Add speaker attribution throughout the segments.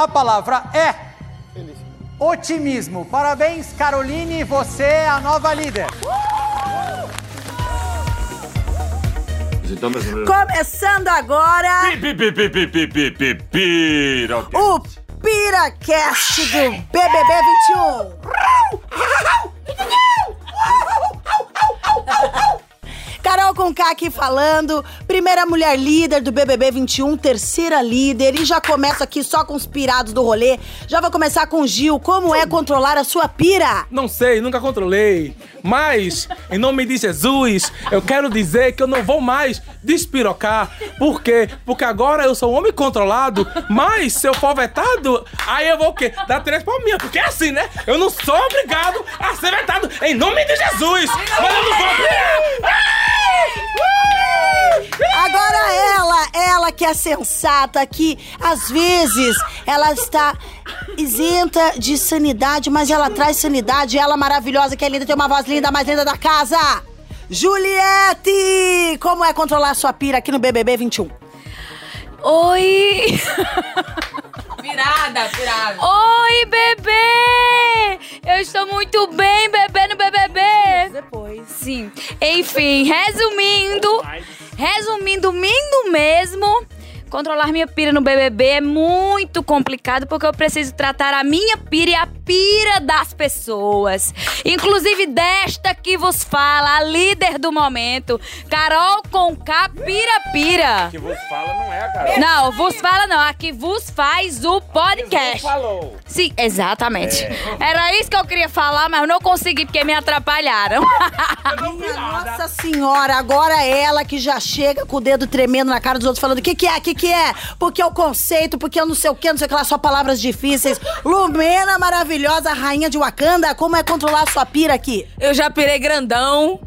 Speaker 1: A palavra é otimismo. Parabéns, Caroline, você é a nova líder.
Speaker 2: Começando agora
Speaker 3: Pi, pi, pi,
Speaker 2: o Piracast do BBB 21. Conká aqui falando, primeira mulher líder do BBB 21, terceira líder, e já começo aqui só com os pirados do rolê. Já vou começar com o Gil, como é controlar a sua pira?
Speaker 4: Não sei, nunca controlei. Mas, em nome de Jesus, eu quero dizer que eu não vou mais despirocar. Por quê? Porque agora eu sou um homem controlado, mas se eu for vetado, aí eu vou o quê? Dar três palminhas. Porque é assim, né? Eu não sou obrigado a ser vetado em nome de Jesus. Mas eu não vou
Speaker 2: Agora ela, que é sensata, que às vezes ela está isenta de sanidade, mas ela traz sanidade. Ela maravilhosa, que é linda, tem uma voz linda, mais linda da casa. Juliette! Como é controlar sua pira aqui no BBB 21?
Speaker 5: Oi!
Speaker 6: Virada, virada.
Speaker 5: Oi, bebê! Eu estou muito bem, bebê, no BBB!
Speaker 2: Depois.
Speaker 5: Sim. Enfim, resumindo, resumindo, mindo mesmo, controlar minha pira no BBB é muito complicado porque eu preciso tratar a minha pira e a pira das pessoas. Inclusive desta que vos fala, a líder do momento, Carol Conká Pira Pira.
Speaker 3: Que vos fala não é, cara.
Speaker 5: Não, vos fala não, a que vos faz o podcast.
Speaker 3: Falou.
Speaker 5: Sim, exatamente. Era isso que eu queria falar, mas eu não consegui porque me atrapalharam.
Speaker 2: Minha Nossa Senhora, agora é ela que já chega com o dedo tremendo na cara dos outros, falando o que que é, o que que é, porque é o conceito, porque eu não sei o que, não sei o que lá, só palavras difíceis. Lumena maravilhosa, rainha de Wakanda, como é controlar a sua pira aqui?
Speaker 6: Eu já pirei grandão.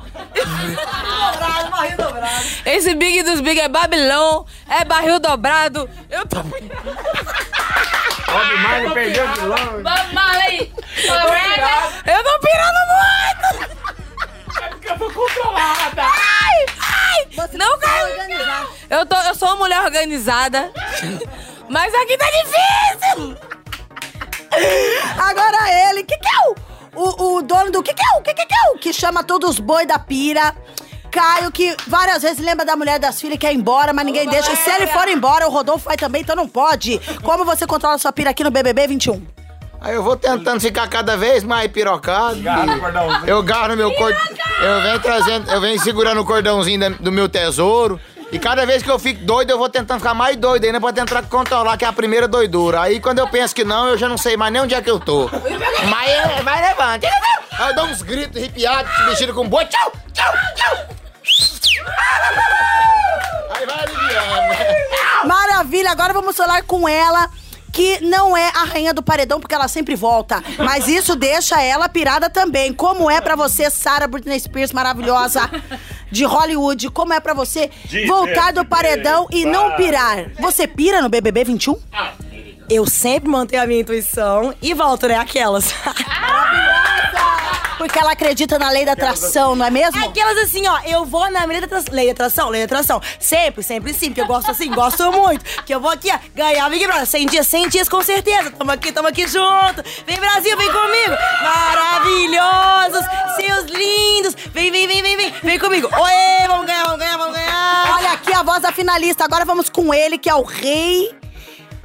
Speaker 6: Esse Big dos Big é Babilão, é barril dobrado. Eu tô
Speaker 3: Bob Marley perdeu de longe.
Speaker 6: Vamos aí. Eu tô pirando organizada. Mas aqui tá difícil.
Speaker 2: Agora ele, que que é o, o, o dono do que que é o, que que é o, que chama todos os boi da pira. Caio, que várias vezes lembra da mulher das filhas que quer ir embora, mas ninguém deixa. E se ele for embora, o Rodolfo vai também, então não pode. Como você controla sua pira aqui no BBB 21?
Speaker 7: Aí eu vou tentando ficar cada vez mais pirocado.
Speaker 3: Garra, cordãozinho.
Speaker 7: Eu garro meu cordão. Eu venho trazendo, eu venho segurando o cordãozinho do meu tesouro. E cada vez que eu fico doido, eu vou tentando ficar mais doido ainda pra tentar controlar, que é a primeira doidura. Aí quando eu penso que não, eu já não sei mais nem onde é que eu tô. Mas é, vai levando. Aí eu dou uns gritos arrepiados, mexido com boi. Tchau, tchau, tchau. Aí vai aliviando.
Speaker 2: Maravilha, agora vamos falar com ela. Que não é a rainha do paredão, porque ela sempre volta. Mas isso deixa ela pirada também. Como é pra você, Sarah Britney Spears, maravilhosa, de Hollywood? Como é pra você
Speaker 3: De
Speaker 2: voltar do paredão e não pirar? Você pira no BBB 21?
Speaker 8: Eu sempre mantenho a minha intuição e volto, né? Aquelas.
Speaker 2: Porque ela acredita na lei da atração, não é mesmo?
Speaker 8: Aquelas assim, ó, eu vou na lei da atração, lei da atração, lei da atração. Sempre, sempre sim, porque eu gosto assim, gosto muito. Que eu vou aqui, ó, ganhar Big Brother. 100 dias, 100 dias com certeza. Tamo aqui, tamo aqui junto. Vem Brasil, vem comigo. Maravilhosos, seus lindos. Vem, vem, vem, vem, vem. Vem comigo. Oi, vamos ganhar, vamos ganhar, vamos ganhar.
Speaker 2: Olha aqui a voz da finalista. Agora vamos com ele, que é o rei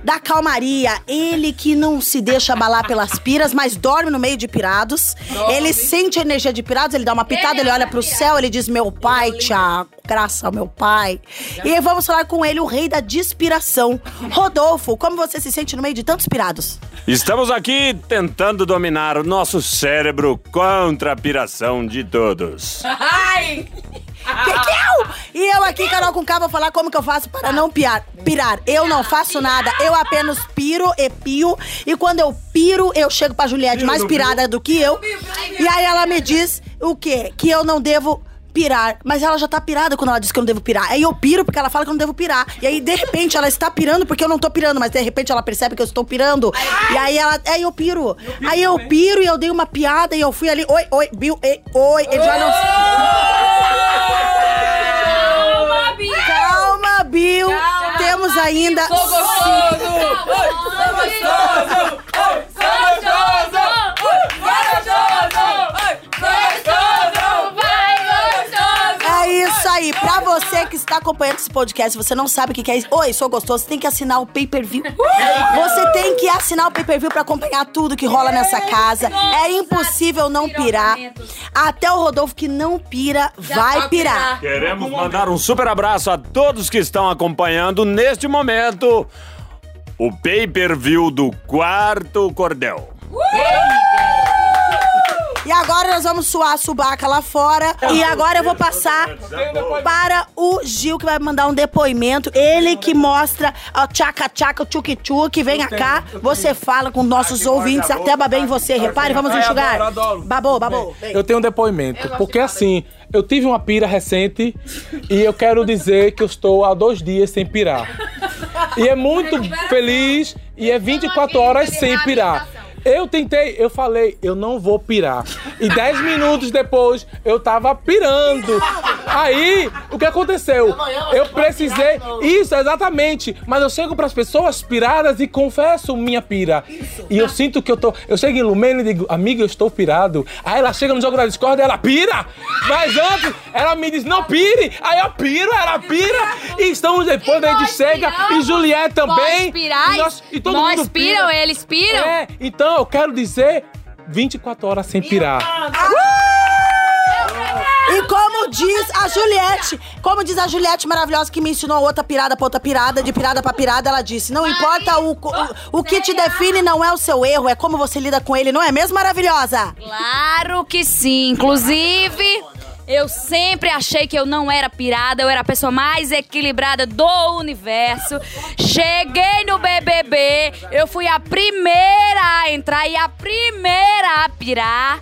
Speaker 2: da calmaria. Ele que não se deixa abalar pelas piras, mas dorme no meio de pirados. Ele sente a energia de pirados, ele dá uma pitada, ele olha pro céu, ele diz: Meu pai, Tiago, graças ao meu pai. E vamos falar com ele, o rei da despiração. Rodolfo, como você se sente no meio de tantos pirados?
Speaker 3: Estamos aqui tentando dominar o nosso cérebro contra a piração de todos.
Speaker 6: Ai.
Speaker 2: Que que eu? E eu aqui, Carol com K, vou falar como que eu faço para não piar, pirar. Eu não faço nada, eu apenas piro e pio. E quando eu piro, eu chego pra Juliette mais pirada do que eu. E aí ela me diz o quê? Que eu não devo pirar. Mas ela já tá pirada quando ela diz que eu não devo pirar. Aí eu piro porque ela fala que eu não devo pirar. E aí, de repente, ela está pirando porque eu não tô pirando, mas de repente ela percebe que eu estou pirando. E aí ela. Aí eu piro. Aí eu piro e eu dei uma piada e eu fui ali. Oi, oi, Bill, ei, oi. Ele já não.
Speaker 5: Bill!
Speaker 2: Calma, Bill! Calma, Temos Bill. ainda.
Speaker 6: Sou gostoso! Oi, sou gostoso!
Speaker 2: Sou
Speaker 5: gostoso! Sou gostoso! Sou gostoso! Vai, gostoso! É
Speaker 2: isso aí! Pra você que está acompanhando esse podcast, você não sabe o que é isso. Oi, sou gostoso, você tem que assinar o pay-per-view. Você tem assinar o pay-per-view pra acompanhar tudo que rola nessa casa. É impossível não pirar. Até o Rodolfo que não pira, vai pirar.
Speaker 3: Queremos mandar um super abraço a todos que estão acompanhando neste momento o pay-per-view do quarto cordel.
Speaker 2: E agora nós vamos suar a subaca lá fora. E agora eu vou passar para o Gil, que vai mandar um depoimento. Ele que mostra o tchaca-tchaca, o tchuc-tchuc. Venha cá, você fala com nossos ouvintes. Até babei em você. Repare, vamos enxugar.
Speaker 4: adoro, adoro.
Speaker 2: Babou, babou. Vem.
Speaker 4: Eu tenho um depoimento, porque assim, eu tive uma pira recente e eu quero dizer que eu estou há dois dias sem pirar. E é muito feliz e é 24 horas sem pirar. Eu tentei, eu falei, eu não vou pirar. E 10 minutos depois, eu tava pirando. Aí, o que aconteceu? Eu precisei. Isso, exatamente. Mas eu chego pras pessoas piradas e confesso minha pira. E eu sinto que eu tô. Eu chego em Lumena e digo, amiga, eu estou pirado. Aí ela chega no jogo da Discord e ela pira. Mas antes, ela me diz, não pire. Aí eu piro, ela pira. E estamos depois, daí
Speaker 5: nós
Speaker 4: chega.
Speaker 5: piramos.
Speaker 4: E Juliette também.
Speaker 5: Nós pirais,
Speaker 4: E, nós, e todo
Speaker 5: nós
Speaker 4: mundo
Speaker 5: piram,
Speaker 4: pira.
Speaker 5: eles piram.
Speaker 4: É, então eu quero dizer 24 horas sem pirar.
Speaker 2: E como diz a Juliette, como diz a Juliette maravilhosa que me ensinou outra pirada pra outra pirada, de pirada pra pirada, ela disse: Não importa o, o, o que te define, não é o seu erro, é como você lida com ele, não é mesmo, maravilhosa?
Speaker 5: Claro que sim. Inclusive, eu sempre achei que eu não era pirada, eu era a pessoa mais equilibrada do universo. Cheguei no BBB, eu fui a primeira a entrar e a primeira a pirar.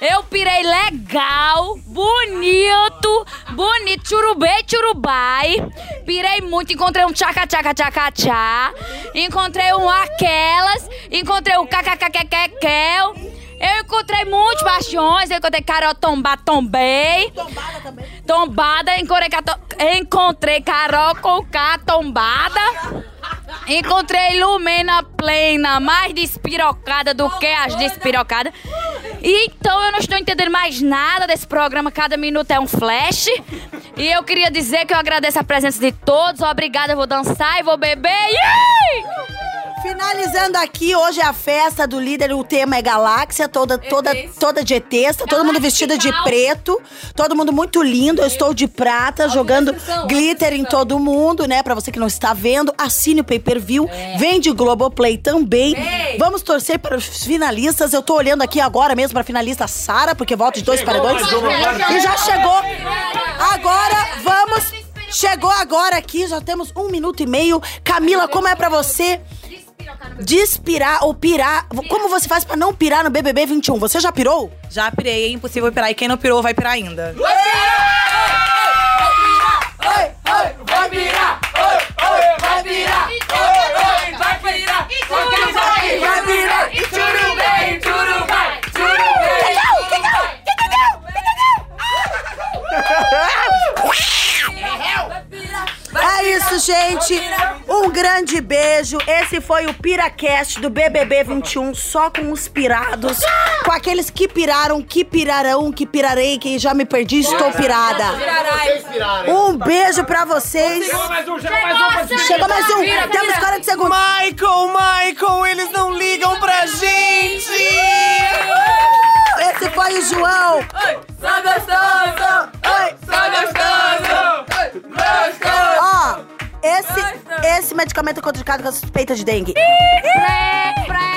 Speaker 5: Eu pirei legal, bonito, bonito, churubei, churubai. Pirei muito, encontrei um tchaca, tchaca, tchaca, tchá. Encontrei um aquelas, encontrei um cacacaquequequel. Eu encontrei muitos bastiões, eu encontrei Carol Tomba, tombei.
Speaker 2: Tombada também.
Speaker 5: Tombada, encontrei, encontrei Carol com K tombada. Encontrei Lumena plena, mais despirocada do que as despirocadas. Então eu não estou entendendo mais nada desse programa, cada minuto é um flash. E eu queria dizer que eu agradeço a presença de todos. Obrigada, eu vou dançar e vou beber. Yay!
Speaker 2: Finalizando aqui, hoje é a festa do líder, o tema é galáxia, toda, toda, toda de ETs, todo mundo vestido de preto, todo mundo muito lindo, eu estou de prata, jogando glitter em todo mundo, né? Pra você que não está vendo, assine o pay-per-view, vem de Globoplay também. Vamos torcer para os finalistas, eu tô olhando aqui agora mesmo pra finalista Sara, porque volta de dois para dois. E já chegou. Agora, vamos... Chegou agora aqui, já temos um minuto e meio. Camila, como é pra você despirar ou pirar? Como você faz pra não pirar no BBB 21? Você já pirou?
Speaker 6: Já pirei, é impossível pirar. E quem não pirou vai pirar ainda.
Speaker 2: É Esse foi o Piracast do BBB 21, só com os pirados. Com aqueles que piraram, que pirarão, que pirarei, que já me perdi, estou pirada. Um beijo pra vocês. Chegou mais um. Temos 40 segundos.
Speaker 6: Michael, Michael, eles não ligam pra gente!
Speaker 2: Esse foi o João.
Speaker 6: Só gostoso! Só gostoso!
Speaker 2: Ó, esse, esse medicamento é contraindicado com a suspeita de dengue.
Speaker 5: Pré, pré.